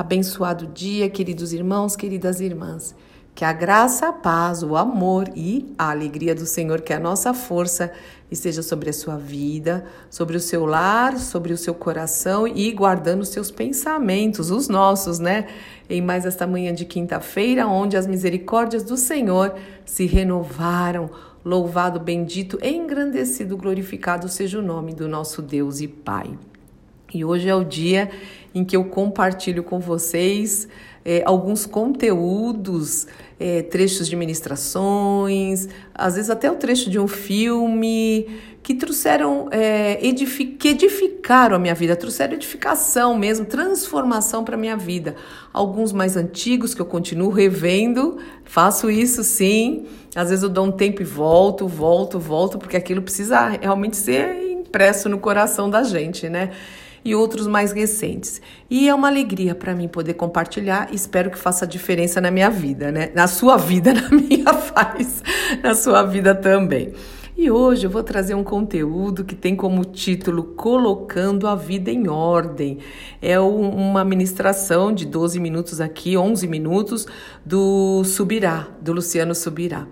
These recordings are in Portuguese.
Abençoado dia, queridos irmãos, queridas irmãs. Que a graça, a paz, o amor e a alegria do Senhor, que é a nossa força, esteja sobre a sua vida, sobre o seu lar, sobre o seu coração e guardando os seus pensamentos, os nossos, né? Em mais esta manhã de quinta-feira, onde as misericórdias do Senhor se renovaram. Louvado, bendito, engrandecido, glorificado seja o nome do nosso Deus e Pai. E hoje é o dia em que eu compartilho com vocês é, alguns conteúdos, é, trechos de ministrações, às vezes até o trecho de um filme, que trouxeram, é, que edificaram a minha vida, trouxeram edificação mesmo, transformação para a minha vida. Alguns mais antigos que eu continuo revendo, faço isso sim. Às vezes eu dou um tempo e volto, volto, volto, porque aquilo precisa realmente ser impresso no coração da gente, né? E outros mais recentes. E é uma alegria para mim poder compartilhar. Espero que faça diferença na minha vida, né? Na sua vida, na minha faz, na sua vida também. E hoje eu vou trazer um conteúdo que tem como título Colocando a Vida em Ordem. É uma ministração de 12 minutos aqui, 11 minutos, do Subirá, do Luciano Subirá.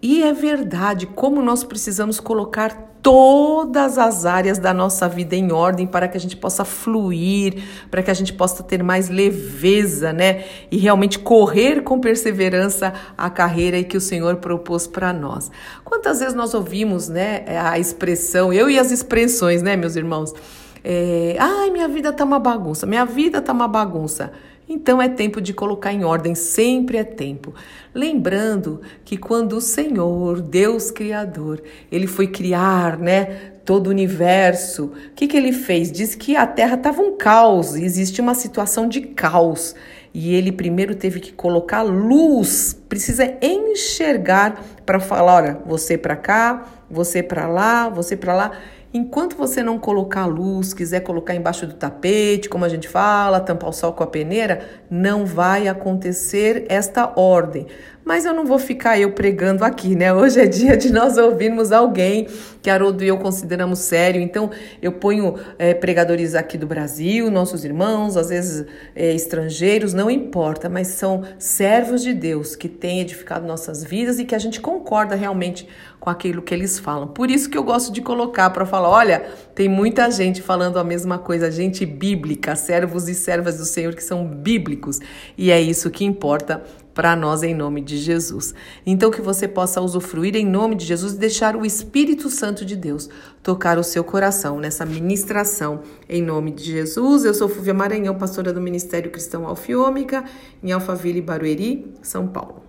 E é verdade como nós precisamos colocar todas as áreas da nossa vida em ordem para que a gente possa fluir, para que a gente possa ter mais leveza, né? E realmente correr com perseverança a carreira que o Senhor propôs para nós. Quantas vezes nós ouvimos, né, a expressão, eu e as expressões, né, meus irmãos? É, Ai, minha vida tá uma bagunça, minha vida tá uma bagunça. Então é tempo de colocar em ordem, sempre é tempo. Lembrando que quando o Senhor, Deus Criador, ele foi criar, né, todo o universo, o que, que ele fez? Diz que a Terra estava um caos, existe uma situação de caos. E ele primeiro teve que colocar luz, precisa enxergar para falar, olha, você para cá, você para lá, você para lá. Enquanto você não colocar luz, quiser colocar embaixo do tapete, como a gente fala, tampar o sol com a peneira, não vai acontecer esta ordem. Mas eu não vou ficar eu pregando aqui, né? Hoje é dia de nós ouvirmos alguém que Haroldo e eu consideramos sério. Então, eu ponho é, pregadores aqui do Brasil, nossos irmãos, às vezes é, estrangeiros, não importa, mas são servos de Deus que têm edificado nossas vidas e que a gente concorda realmente com aquilo que eles falam. Por isso que eu gosto de colocar para falar, olha, tem muita gente falando a mesma coisa, gente bíblica, servos e servas do Senhor que são bíblicos, e é isso que importa para nós em nome de Jesus. Então que você possa usufruir em nome de Jesus e deixar o Espírito Santo de Deus tocar o seu coração nessa ministração em nome de Jesus. Eu sou Fúvia Maranhão, pastora do Ministério Cristão Alfiômica, em Alphaville, Barueri, São Paulo.